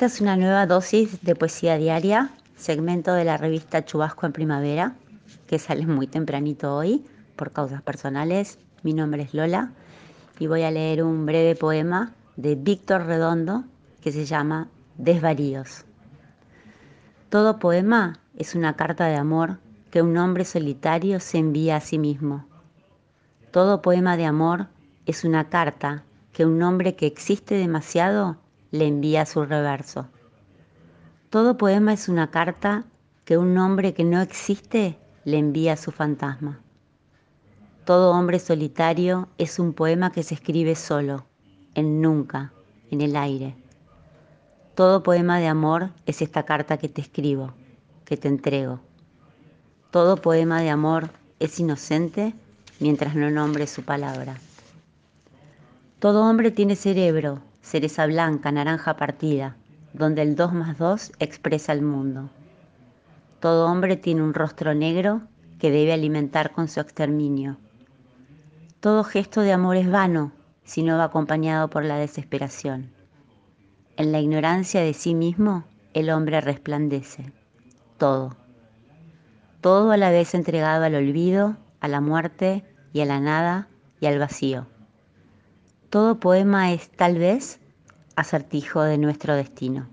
Esta es una nueva dosis de poesía diaria, segmento de la revista Chubasco en Primavera, que sale muy tempranito hoy por causas personales. Mi nombre es Lola y voy a leer un breve poema de Víctor Redondo que se llama Desvaríos. Todo poema es una carta de amor que un hombre solitario se envía a sí mismo. Todo poema de amor es una carta que un hombre que existe demasiado le envía su reverso. Todo poema es una carta que un hombre que no existe le envía a su fantasma. Todo hombre solitario es un poema que se escribe solo, en nunca, en el aire. Todo poema de amor es esta carta que te escribo, que te entrego. Todo poema de amor es inocente mientras no nombre su palabra. Todo hombre tiene cerebro, cereza blanca, naranja partida, donde el 2 más 2 expresa el mundo. Todo hombre tiene un rostro negro que debe alimentar con su exterminio. Todo gesto de amor es vano si no va acompañado por la desesperación. En la ignorancia de sí mismo, el hombre resplandece. Todo. Todo a la vez entregado al olvido, a la muerte y a la nada y al vacío. Todo poema es tal vez acertijo de nuestro destino.